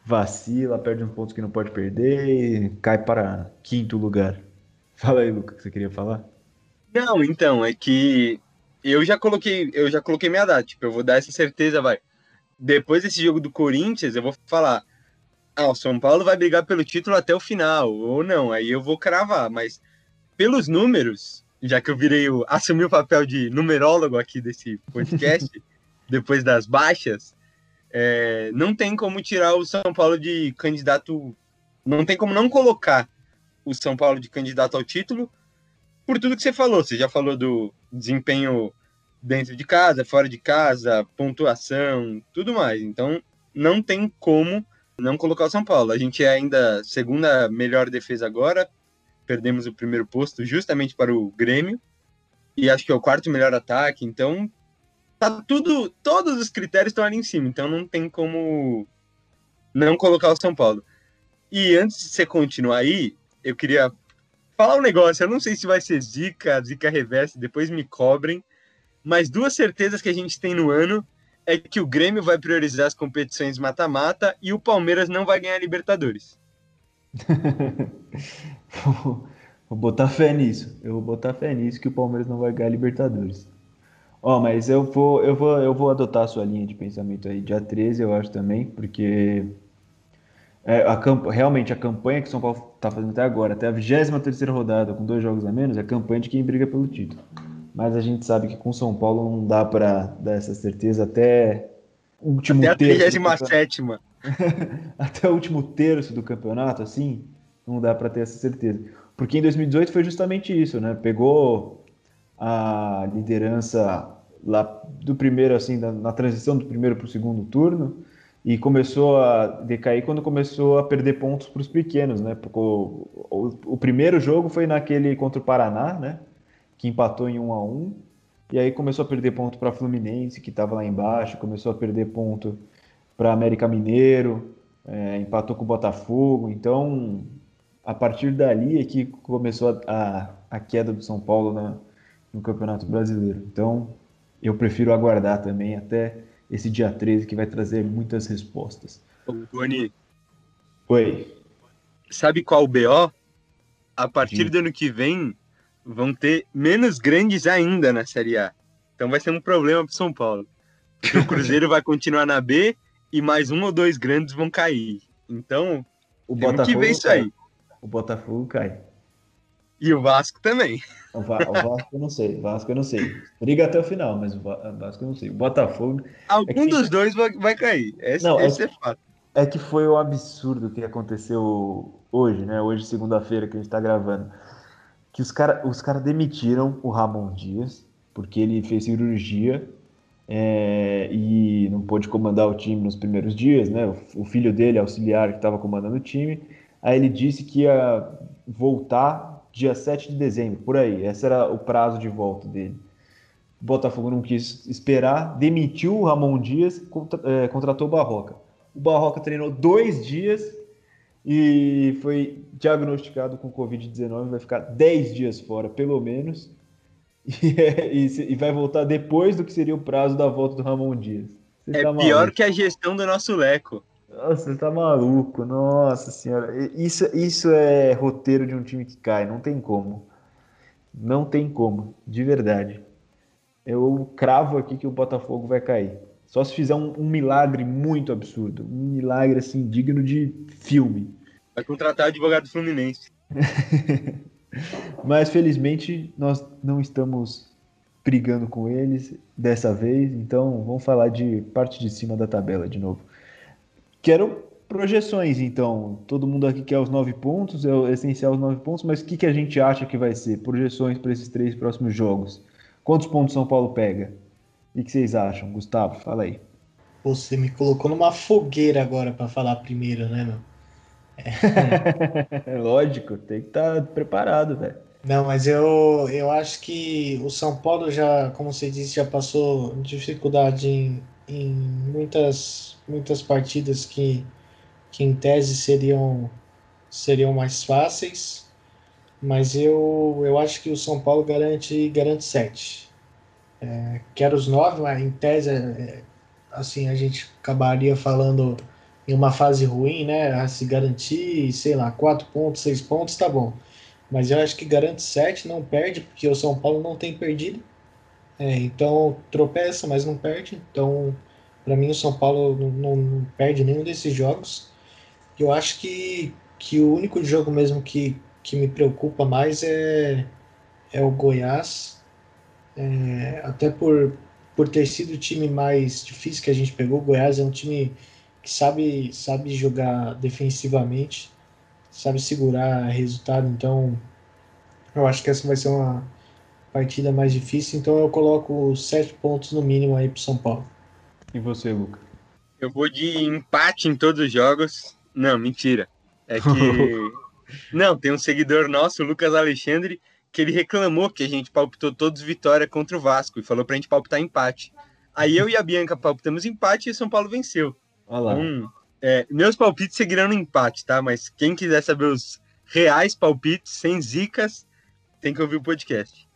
Speaker 1: vacila, perde uns pontos que não pode perder e cai para quinto lugar. Fala aí, Lucas, que você queria falar?
Speaker 2: Não, então, é que eu já coloquei, eu já coloquei minha data, tipo, eu vou dar essa certeza, vai. Depois desse jogo do Corinthians, eu vou falar, ah, o São Paulo vai brigar pelo título até o final, ou não, aí eu vou cravar, mas pelos números, já que eu virei o. assumi o papel de numerólogo aqui desse podcast, depois das baixas, é, não tem como tirar o São Paulo de candidato. Não tem como não colocar o São Paulo de candidato ao título, por tudo que você falou. Você já falou do desempenho dentro de casa, fora de casa, pontuação, tudo mais. Então, não tem como não colocar o São Paulo. A gente é ainda segunda melhor defesa agora, perdemos o primeiro posto justamente para o Grêmio. E acho que é o quarto melhor ataque, então tá tudo, todos os critérios estão ali em cima, então não tem como não colocar o São Paulo. E antes de você continuar aí, eu queria falar um negócio, eu não sei se vai ser zica, zica reversa, depois me cobrem, mas duas certezas que a gente tem no ano é que o Grêmio vai priorizar as competições mata-mata e o Palmeiras não vai ganhar Libertadores.
Speaker 1: vou botar fé nisso. Eu vou botar fé nisso que o Palmeiras não vai ganhar Libertadores. Ó, oh, mas eu vou, eu vou, eu vou adotar a sua linha de pensamento aí, dia 13, eu acho também, porque é, a camp... realmente a campanha que o São Paulo está fazendo até agora, até a 23 rodada, com dois jogos a menos, é a campanha de quem briga pelo título. Mas a gente sabe que com São Paulo não dá para dar essa certeza até
Speaker 2: o último até a 37
Speaker 1: até o último terço do campeonato, assim, não dá para ter essa certeza. Porque em 2018 foi justamente isso, né? Pegou a liderança lá do primeiro, assim, na, na transição do primeiro para o segundo turno e começou a decair quando começou a perder pontos para os pequenos, né? O, o, o, primeiro jogo foi naquele contra o Paraná, né? Que empatou em 1 a 1 e aí começou a perder ponto para Fluminense, que estava lá embaixo, começou a perder ponto para América Mineiro, é, empatou com o Botafogo. Então, a partir dali é que começou a, a, a queda do São Paulo no Campeonato Brasileiro. Então, eu prefiro aguardar também até esse dia 13, que vai trazer muitas respostas.
Speaker 2: Boni,
Speaker 1: Oi.
Speaker 2: Sabe qual o BO? A partir Sim. do ano que vem, vão ter menos grandes ainda na Série A. Então vai ser um problema para São Paulo. Porque o Cruzeiro vai continuar na B e mais um ou dois grandes vão cair. Então,
Speaker 1: o Botafogo que ver isso cai. aí. O Botafogo cai.
Speaker 2: E o Vasco também.
Speaker 1: O, Va o, Vasco eu não sei. O Vasco eu não sei. Briga até o final, mas o Vasco eu não sei. O Botafogo.
Speaker 2: Algum é que... dos dois vai, cair. Esse, não, esse é, é fato.
Speaker 1: É que foi um absurdo que aconteceu hoje, né? Hoje, segunda-feira, que a gente tá gravando. Que os caras os cara demitiram o Ramon Dias, porque ele fez cirurgia é, e não pôde comandar o time nos primeiros dias, né? O, o filho dele, auxiliar, que estava comandando o time. Aí ele disse que ia voltar dia 7 de dezembro, por aí. Esse era o prazo de volta dele. O Botafogo não quis esperar, demitiu o Ramon Dias, contra, é, contratou o Barroca. O Barroca treinou dois dias e foi diagnosticado com Covid-19, vai ficar 10 dias fora, pelo menos. E, é, e, e, vai voltar depois do que seria o prazo da volta do Ramon Dias.
Speaker 2: Você é tá pior que a gestão do nosso Leco.
Speaker 1: Nossa, você tá maluco, nossa senhora. Isso, isso é roteiro de um time que cai, não tem como. Não tem como, de verdade. Eu cravo aqui que o Botafogo vai cair. Só se fizer um, um, milagre muito absurdo. Um milagre, assim, digno de filme.
Speaker 2: Vai contratar advogado fluminense.
Speaker 1: Mas, felizmente, nós não estamos brigando com eles dessa vez. Então, vamos falar de parte de cima da tabela de novo. Quero projeções, então. Todo mundo aqui quer os nove pontos, é essencial os nove pontos, mas o que, que a gente acha que vai ser? Projeções para esses três próximos jogos. Quantos pontos São Paulo pega? O que vocês acham? Gustavo, fala aí.
Speaker 3: Você me colocou numa fogueira agora para falar primeiro, né, meu?
Speaker 1: É. Lógico, tem que estar tá preparado, velho.
Speaker 3: Não, mas eu, eu acho que o São Paulo já, como você disse, já passou dificuldade em, em muitas, muitas partidas que, que em tese seriam, seriam mais fáceis. Mas eu, eu acho que o São Paulo garante, garante sete. É, quero os nove, mas em tese, é, assim, a gente acabaria falando em uma fase ruim, né? A se garantir, sei lá, quatro pontos, seis pontos, tá bom. Mas eu acho que garante sete, não perde, porque o São Paulo não tem perdido. É, então tropeça, mas não perde. Então, para mim, o São Paulo não, não, perde nenhum desses jogos. Eu acho que, que o único jogo mesmo que, que me preocupa mais é, é o Goiás é, até por, por ter sido o time mais difícil que a gente pegou, o Goiás é um time que sabe, sabe jogar defensivamente, sabe segurar resultado, então eu acho que essa vai ser uma partida mais difícil, então eu coloco sete pontos no mínimo aí para São Paulo.
Speaker 1: E você, Luca?
Speaker 2: Eu vou de empate em todos os jogos. Não, mentira. É que. Não, tem um seguidor nosso, o Lucas Alexandre, que ele reclamou que a gente palpitou todos vitória contra o Vasco e falou pra gente palpitar empate. Aí eu e a Bianca palpitamos empate e o São Paulo venceu.
Speaker 1: Olha então,
Speaker 2: é, meus palpites seguirão no empate, tá? Mas quem quiser saber os reais palpites, sem zicas, tem que ouvir o podcast.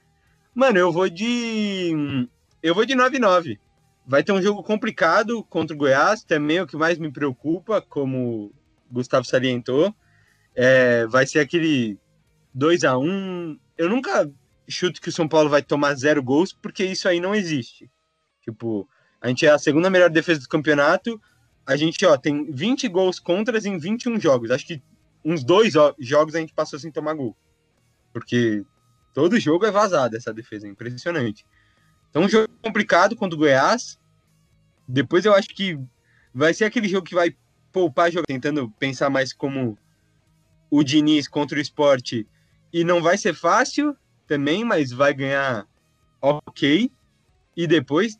Speaker 2: Mano, eu vou de. Eu vou de 9-9. Vai ter um jogo complicado contra o Goiás, também é o que mais me preocupa, como o Gustavo salientou. É, vai ser aquele 2 a 1 eu nunca chuto que o São Paulo vai tomar zero gols, porque isso aí não existe. Tipo, a gente é a segunda melhor defesa do campeonato, a gente, ó, tem 20 gols contras em 21 jogos. Acho que uns dois ó, jogos a gente passou sem tomar gol. Porque todo jogo é vazado essa defesa, é impressionante. Então, um jogo complicado contra o Goiás. Depois eu acho que vai ser aquele jogo que vai poupar jogo, tentando pensar mais como o Diniz contra o esporte e não vai ser fácil também, mas vai ganhar ok. E depois,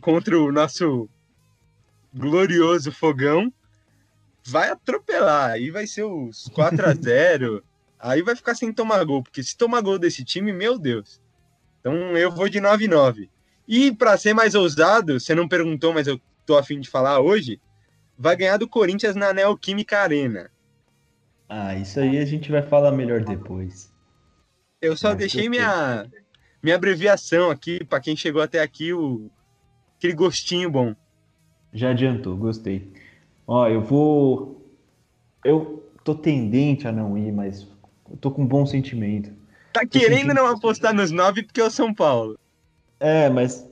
Speaker 2: contra o nosso glorioso fogão, vai atropelar. Aí vai ser os 4 a 0 Aí vai ficar sem tomar gol, porque se tomar gol desse time, meu Deus. Então eu vou de 9-9. E para ser mais ousado, você não perguntou, mas eu tô afim de falar hoje, vai ganhar do Corinthians na Neoquímica Arena.
Speaker 1: Ah, isso aí a gente vai falar melhor depois.
Speaker 2: Eu só Mas deixei minha, minha abreviação aqui, para quem chegou até aqui, o, aquele gostinho bom.
Speaker 1: Já adiantou, gostei. Ó, eu vou eu tô tendente a não ir, mas eu tô com um bom sentimento.
Speaker 2: Tá querendo não apostar nos nove porque é o São Paulo.
Speaker 1: É, mas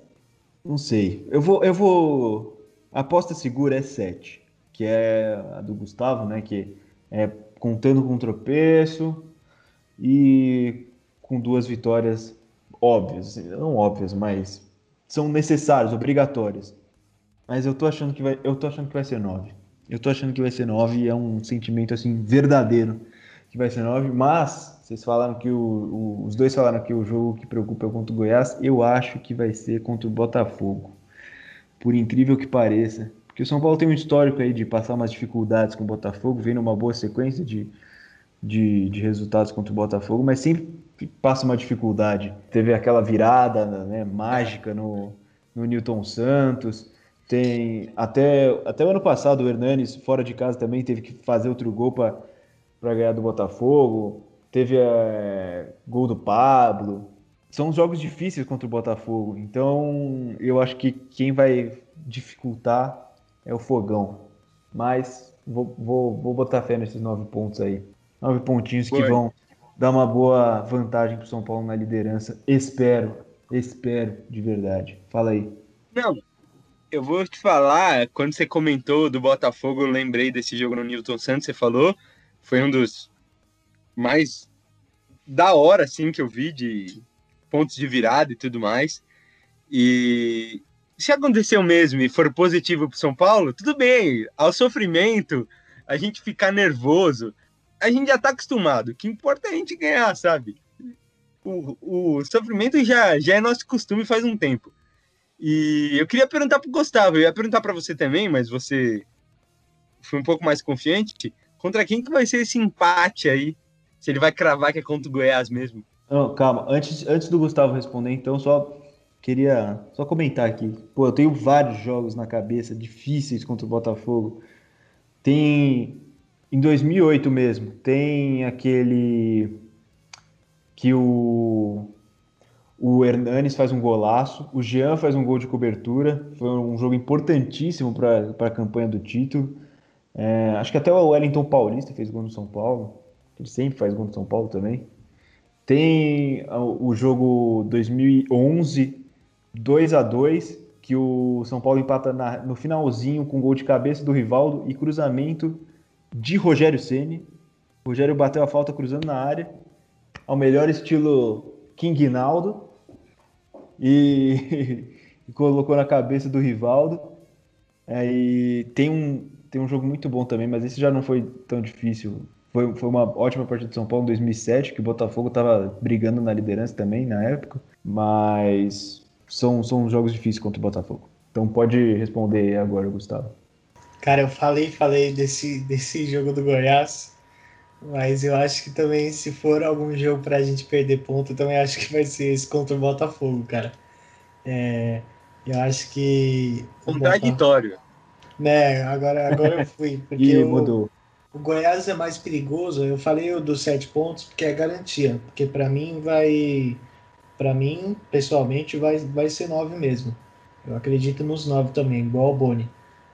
Speaker 1: não sei. Eu vou, eu vou. A aposta segura é 7, que é a do Gustavo, né? Que é contando com tropeço e com duas vitórias óbvias, não óbvias, mas são necessárias, obrigatórias. Mas eu tô achando que vai, eu tô achando que vai ser 9. Eu tô achando que vai ser 9 e é um sentimento assim verdadeiro que vai ser 9, mas vocês falaram que o, o, os dois falaram que o jogo que preocupa é contra o Goiás, eu acho que vai ser contra o Botafogo. Por incrível que pareça, porque o São Paulo tem um histórico aí de passar umas dificuldades com o Botafogo, vem numa boa sequência de, de, de resultados contra o Botafogo, mas sempre passa uma dificuldade. Teve aquela virada né, mágica no, no Newton Santos. Tem até, até o ano passado o Hernanes, fora de casa, também teve que fazer outro gol para ganhar do Botafogo. Teve é, gol do Pablo. São jogos difíceis contra o Botafogo. Então eu acho que quem vai dificultar é o Fogão. Mas vou, vou, vou botar fé nesses nove pontos aí. Nove pontinhos que vão dar uma boa vantagem para o São Paulo na liderança. Espero, espero de verdade. Fala aí.
Speaker 2: Não, eu vou te falar, quando você comentou do Botafogo, eu lembrei desse jogo no Newton Santos, você falou, foi um dos mais da hora, assim, que eu vi de pontos de virada e tudo mais. E se aconteceu mesmo e for positivo para São Paulo, tudo bem, ao sofrimento, a gente ficar nervoso, a gente já tá acostumado. O que importa é a gente ganhar, sabe? O, o sofrimento já, já é nosso costume faz um tempo. E eu queria perguntar pro Gustavo, eu ia perguntar para você também, mas você foi um pouco mais confiante. Contra quem que vai ser esse empate aí? Se ele vai cravar que é contra o Goiás mesmo?
Speaker 1: Não, calma. Antes, antes do Gustavo responder, então, só queria só comentar aqui. Pô, eu tenho vários jogos na cabeça difíceis contra o Botafogo. Tem em 2008 mesmo, tem aquele que o o Hernanes faz um golaço, o Jean faz um gol de cobertura, foi um jogo importantíssimo para a campanha do título. É, acho que até o Wellington Paulista fez gol no São Paulo, ele sempre faz gol no São Paulo também. Tem o jogo 2011, 2 a 2 que o São Paulo empata na, no finalzinho com gol de cabeça do Rivaldo e cruzamento de Rogério Ceni. Rogério bateu a falta cruzando na área, ao melhor estilo King Naldo, e, e colocou na cabeça do Rivaldo. É, e tem um, tem um jogo muito bom também, mas esse já não foi tão difícil. Foi, foi uma ótima partida de São Paulo em 2007, que o Botafogo estava brigando na liderança também na época, mas são, são jogos difíceis contra o Botafogo. Então pode responder agora, Gustavo.
Speaker 3: Cara, eu falei, falei desse, desse jogo do Goiás, mas eu acho que também, se for algum jogo pra gente perder ponto, eu também acho que vai ser esse contra o Botafogo, cara. É, eu acho que.
Speaker 2: Contraditório.
Speaker 3: Botafogo, né, agora, agora eu fui. Porque
Speaker 1: Ih, mudou.
Speaker 3: O, o Goiás é mais perigoso. Eu falei dos sete pontos porque é garantia. Porque para mim vai. para mim, pessoalmente, vai, vai ser nove mesmo. Eu acredito nos nove também, igual o Boni.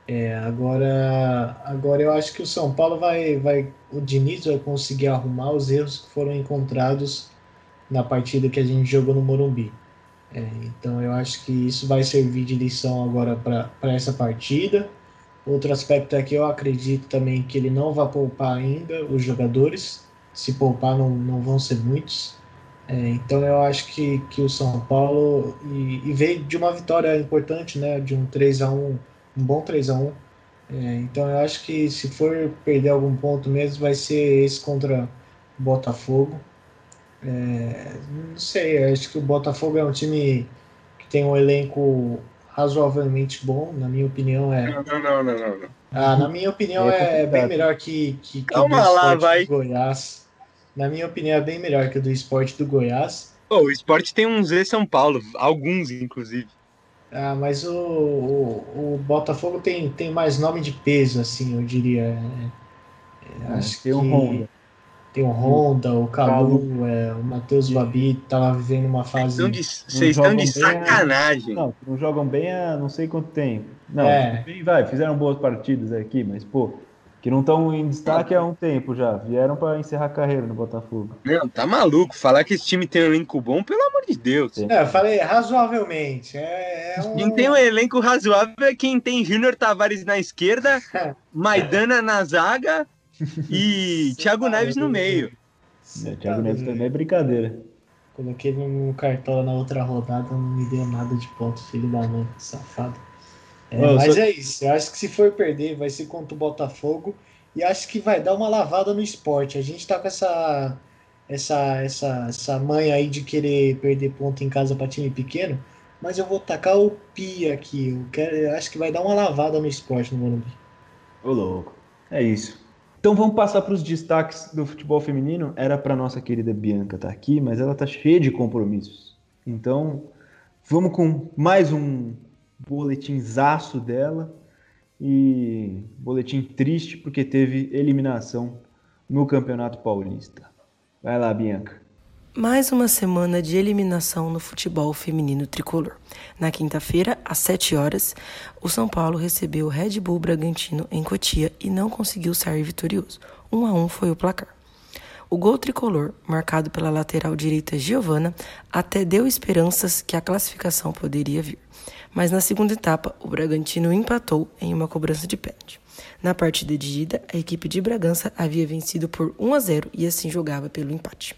Speaker 3: É, agora, agora eu acho que o São Paulo vai, vai, o Diniz vai conseguir arrumar os erros que foram encontrados na partida que a gente jogou no Morumbi. É, então eu acho que isso vai servir de lição agora para essa partida. Outro aspecto é que eu acredito também que ele não vai poupar ainda os jogadores. Se poupar, não, não vão ser muitos. É, então eu acho que, que o São Paulo, e, e veio de uma vitória importante, né, de um 3 a 1 um bom 3 a 1 é, Então eu acho que se for perder algum ponto mesmo, vai ser esse contra Botafogo. É, não sei, acho que o Botafogo é um time que tem um elenco razoavelmente bom, na minha opinião é.
Speaker 2: Não, não, não, não, não.
Speaker 3: Ah, na minha opinião é, é bem melhor que, que, que
Speaker 2: Calma o do lá, vai.
Speaker 3: do Goiás. Na minha opinião é bem melhor que o do esporte do Goiás.
Speaker 2: Oh, o esporte tem uns Z São Paulo, alguns inclusive.
Speaker 3: Ah, mas o, o, o, Botafogo tem, tem mais nome de peso, assim, eu diria. É,
Speaker 1: é, acho tem que um Honda.
Speaker 3: Tem o Honda, o Calu, é, o Matheus Babi tava vivendo uma fase.
Speaker 2: Vocês estão de, sacanagem.
Speaker 1: A, não, não jogam bem há não sei quanto tempo. Não, é. bem, vai, fizeram boas partidas aqui, mas, pô, que não estão em destaque há um tempo já. Vieram para encerrar a carreira no Botafogo.
Speaker 2: Não, tá maluco. Falar que esse time tem um elenco bom, pelo amor de Deus.
Speaker 3: É, eu falei razoavelmente. É, é um...
Speaker 2: Quem tem um elenco razoável é quem tem Júnior Tavares na esquerda, Maidana na zaga e Thiago Neves no meio.
Speaker 1: É, Thiago Neves também é brincadeira.
Speaker 3: Coloquei no cartola na outra rodada, não me deu nada de ponto, filho da mãe, safado. É, mas só... é isso. Eu acho que se for perder, vai ser contra o Botafogo. E acho que vai dar uma lavada no esporte. A gente tá com essa essa essa essa manha aí de querer perder ponto em casa para time pequeno, mas eu vou tacar o pia aqui. Eu quero, eu acho que vai dar uma lavada no esporte no Morumbi.
Speaker 1: Ô louco. É isso. Então vamos passar para os destaques do futebol feminino. Era para nossa querida Bianca estar tá aqui, mas ela tá cheia de compromissos. Então vamos com mais um boletimzaço dela e boletim triste porque teve eliminação no Campeonato Paulista. Vai lá, Bianca.
Speaker 4: Mais uma semana de eliminação no futebol feminino tricolor. Na quinta-feira, às 7 horas, o São Paulo recebeu o Red Bull Bragantino em Cotia e não conseguiu sair vitorioso. 1 um a 1 um foi o placar. O gol tricolor, marcado pela lateral direita Giovana, até deu esperanças que a classificação poderia vir mas na segunda etapa o Bragantino empatou em uma cobrança de pênalti. Na partida de ida, a equipe de Bragança havia vencido por 1 a 0 e assim jogava pelo empate.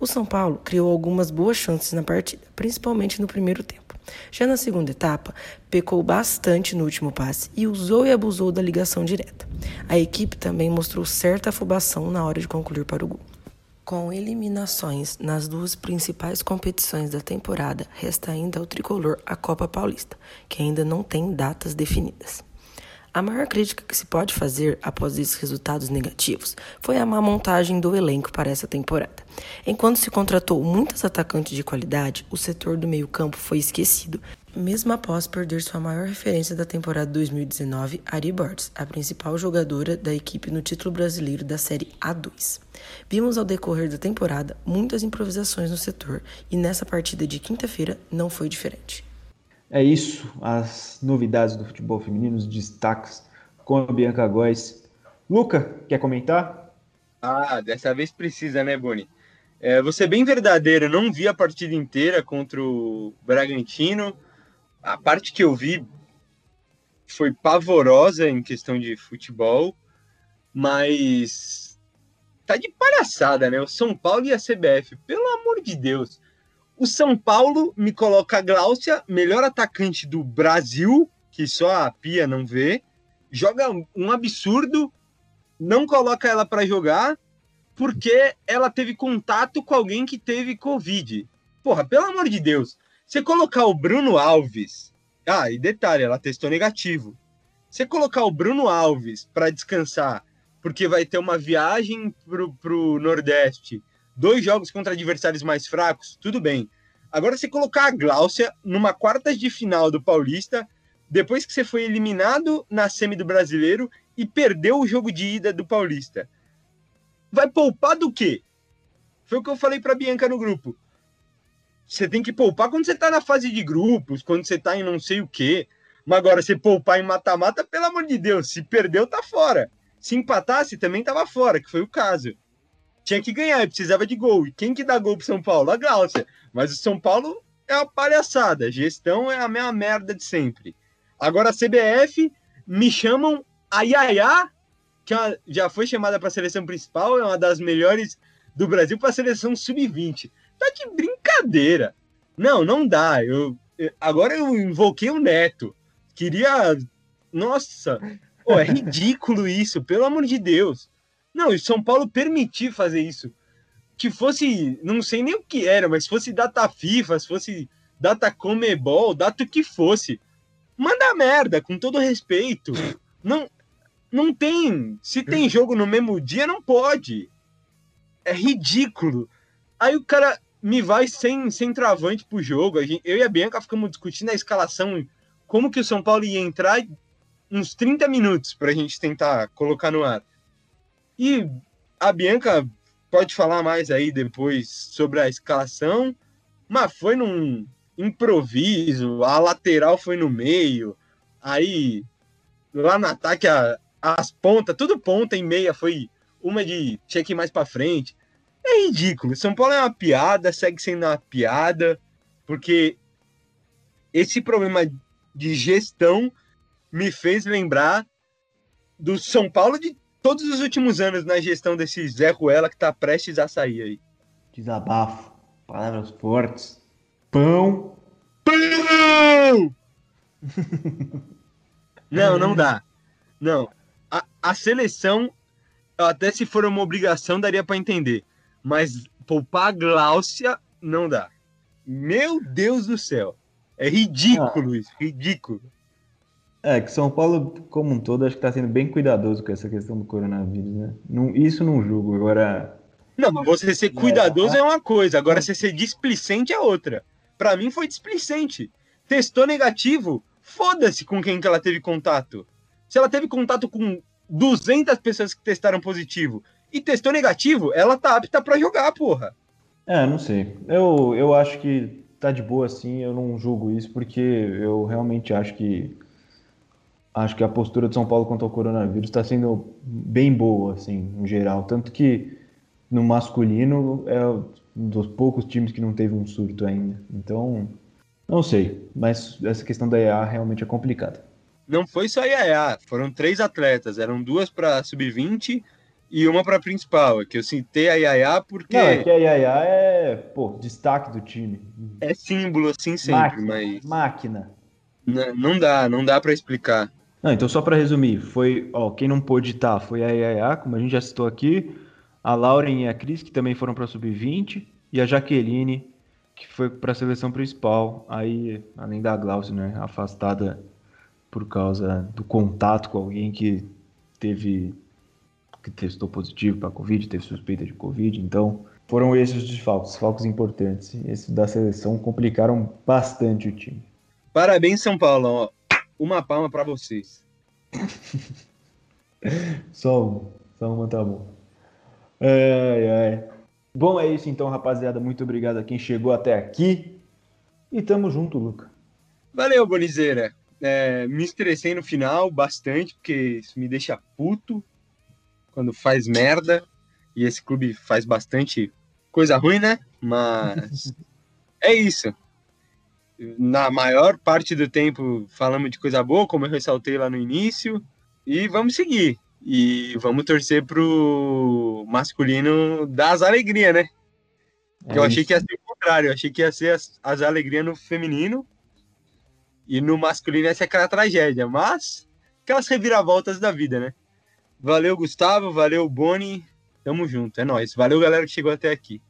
Speaker 4: O São Paulo criou algumas boas chances na partida, principalmente no primeiro tempo. Já na segunda etapa, pecou bastante no último passe e usou e abusou da ligação direta. A equipe também mostrou certa afobação na hora de concluir para o gol. Com eliminações nas duas principais competições da temporada, resta ainda ao tricolor a Copa Paulista, que ainda não tem datas definidas. A maior crítica que se pode fazer após esses resultados negativos foi a má montagem do elenco para essa temporada. Enquanto se contratou muitos atacantes de qualidade, o setor do meio-campo foi esquecido, mesmo após perder sua maior referência da temporada 2019, Ari Borges, a principal jogadora da equipe no título brasileiro da Série A2. Vimos ao decorrer da temporada muitas improvisações no setor e nessa partida de quinta-feira não foi diferente.
Speaker 1: É isso, as novidades do futebol feminino, os destaques com a Bianca Góes. Luca, quer comentar?
Speaker 2: Ah, dessa vez precisa, né, Boni? É, vou ser bem verdadeiro, não vi a partida inteira contra o Bragantino. A parte que eu vi foi pavorosa em questão de futebol, mas tá de palhaçada, né? O São Paulo e a CBF, pelo amor de Deus. O São Paulo me coloca a Gláucia, melhor atacante do Brasil, que só a Pia não vê. Joga um absurdo, não coloca ela para jogar, porque ela teve contato com alguém que teve Covid. Porra, pelo amor de Deus. Você colocar o Bruno Alves. Ah, e detalhe, ela testou negativo. Você colocar o Bruno Alves para descansar, porque vai ter uma viagem pro, pro Nordeste dois jogos contra adversários mais fracos, tudo bem. Agora, você colocar a Gláucia numa quartas de final do Paulista, depois que você foi eliminado na semi do Brasileiro e perdeu o jogo de ida do Paulista. Vai poupar do quê? Foi o que eu falei para Bianca no grupo. Você tem que poupar quando você tá na fase de grupos, quando você tá em não sei o quê. Mas agora, você poupar em mata-mata, pelo amor de Deus, se perdeu, tá fora. Se empatasse, também tava fora, que foi o caso tinha que ganhar, precisava de gol. E quem que dá gol pro São Paulo? A Gláucia. Mas o São Paulo é uma palhaçada. A gestão é a mesma merda de sempre. Agora a CBF me chamam a Yaya, que é já foi chamada para a seleção principal, é uma das melhores do Brasil para a seleção sub-20. Tá de brincadeira. Não, não dá. Eu, eu, agora eu invoquei o Neto. Queria. Nossa, oh, é ridículo isso, pelo amor de Deus. Não, e São Paulo permitir fazer isso. Que fosse, não sei nem o que era, mas fosse data FIFA, se fosse data Comebol, data o que fosse. Manda merda, com todo respeito. Não, não tem. Se tem jogo no mesmo dia, não pode. É ridículo. Aí o cara me vai sem, sem travante pro jogo. Gente, eu e a Bianca ficamos discutindo a escalação, como que o São Paulo ia entrar uns 30 minutos pra gente tentar colocar no ar. E a Bianca pode falar mais aí depois sobre a escalação, mas foi num improviso, a lateral foi no meio, aí lá no ataque a, as pontas, tudo ponta e meia, foi uma de tinha que ir mais para frente. É ridículo. São Paulo é uma piada, segue sendo uma piada, porque esse problema de gestão me fez lembrar do São Paulo de todos os últimos anos na gestão desse Zé Ruela que tá prestes a sair aí.
Speaker 1: Desabafo, palavras fortes. Pão.
Speaker 2: Pão! não, não dá. Não. A, seleção, até se for uma obrigação, daria para entender. Mas poupar a Gláucia, não dá. Meu Deus do céu. É ridículo ah. isso, ridículo.
Speaker 1: É, que São Paulo, como um todo, acho que está sendo bem cuidadoso com essa questão do coronavírus, né? Não, isso não julgo. Agora.
Speaker 2: Não, mas você ser cuidadoso é, é uma coisa, agora você ser displicente é outra. Para mim foi displicente. Testou negativo, foda-se com quem que ela teve contato. Se ela teve contato com 200 pessoas que testaram positivo e testou negativo, ela tá apta para jogar, porra.
Speaker 1: É, não sei. Eu, eu acho que tá de boa assim, eu não julgo isso, porque eu realmente acho que acho que a postura de São Paulo quanto ao coronavírus está sendo bem boa, assim, no geral. Tanto que no masculino é um dos poucos times que não teve um surto ainda. Então, não sei, mas essa questão da EA realmente é complicada.
Speaker 2: Não foi só a EA, foram três atletas, eram duas para sub-20 e uma para principal. É que eu citei a Yaya porque. Não,
Speaker 1: é que a Yaya é, pô, destaque do time.
Speaker 2: É símbolo assim sempre,
Speaker 1: máquina,
Speaker 2: mas.
Speaker 1: Máquina.
Speaker 2: Não, não dá, não dá para explicar.
Speaker 1: Não, então só para resumir, foi, ó, quem não pôde estar tá, foi a Yaya, como a gente já citou aqui, a Lauren e a Cris, que também foram para sub-20, e a Jaqueline, que foi para a seleção principal, aí, além da Glaucia, né, afastada por causa do contato com alguém que teve que testou positivo para Covid, teve suspeita de Covid, então foram esses os desfalques, desfalques importantes. Esses da seleção complicaram bastante o time.
Speaker 2: Parabéns, São Paulo. Uma palma para vocês.
Speaker 1: só uma, só uma tá bom. Ai, ai. Bom, é isso então, rapaziada. Muito obrigado a quem chegou até aqui. E tamo junto, Luca.
Speaker 2: Valeu, Bonizeira. É, me estressei no final bastante, porque isso me deixa puto quando faz merda. E esse clube faz bastante coisa ruim, né? Mas é isso na maior parte do tempo falamos de coisa boa, como eu ressaltei lá no início, e vamos seguir. E vamos torcer pro masculino dar as alegrias, né? É eu achei que ia ser o contrário, eu achei que ia ser as, as alegrias no feminino e no masculino ia ser aquela tragédia, mas aquelas reviravoltas da vida, né? Valeu, Gustavo, valeu, Boni, tamo junto, é nóis. Valeu, galera que chegou até aqui.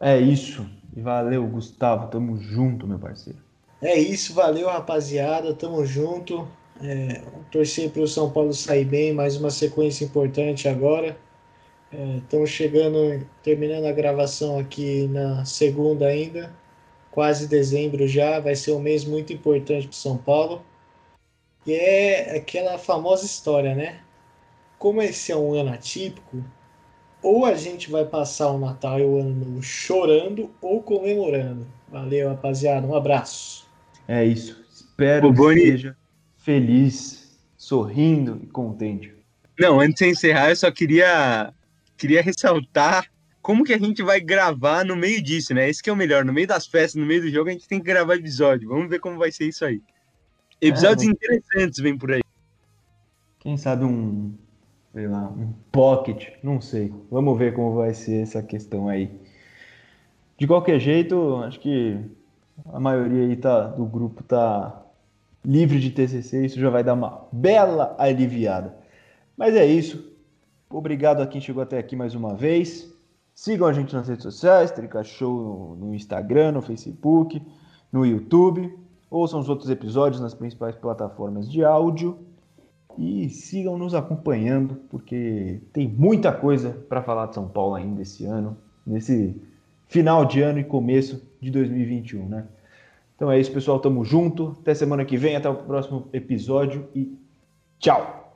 Speaker 1: É isso. E valeu, Gustavo. Tamo junto, meu parceiro.
Speaker 3: É isso, valeu, rapaziada. Tamo junto. É, torcer para o São Paulo sair bem, mais uma sequência importante agora. Estamos é, chegando, terminando a gravação aqui na segunda ainda, quase dezembro já. Vai ser um mês muito importante para São Paulo. E é aquela famosa história, né? Como esse é um ano atípico, ou a gente vai passar o Natal e o Ano Novo chorando ou comemorando. Valeu, rapaziada. Um abraço.
Speaker 1: É isso. Espero o que Boni... seja feliz, sorrindo e contente.
Speaker 2: Não, antes de encerrar, eu só queria, queria ressaltar como que a gente vai gravar no meio disso, né? Esse que é o melhor. No meio das festas, no meio do jogo, a gente tem que gravar episódio. Vamos ver como vai ser isso aí. Episódios é, interessantes vêm por aí.
Speaker 1: Quem sabe um sei lá, um pocket, não sei. Vamos ver como vai ser essa questão aí. De qualquer jeito, acho que a maioria aí tá, do grupo tá livre de TCC, isso já vai dar uma bela aliviada. Mas é isso. Obrigado a quem chegou até aqui mais uma vez. Sigam a gente nas redes sociais, Trica Show no Instagram, no Facebook, no YouTube. Ouçam os outros episódios nas principais plataformas de áudio e sigam nos acompanhando, porque tem muita coisa para falar de São Paulo ainda esse ano, nesse final de ano e começo de 2021, né? Então é isso, pessoal, tamo junto. Até semana que vem, até o próximo episódio e tchau.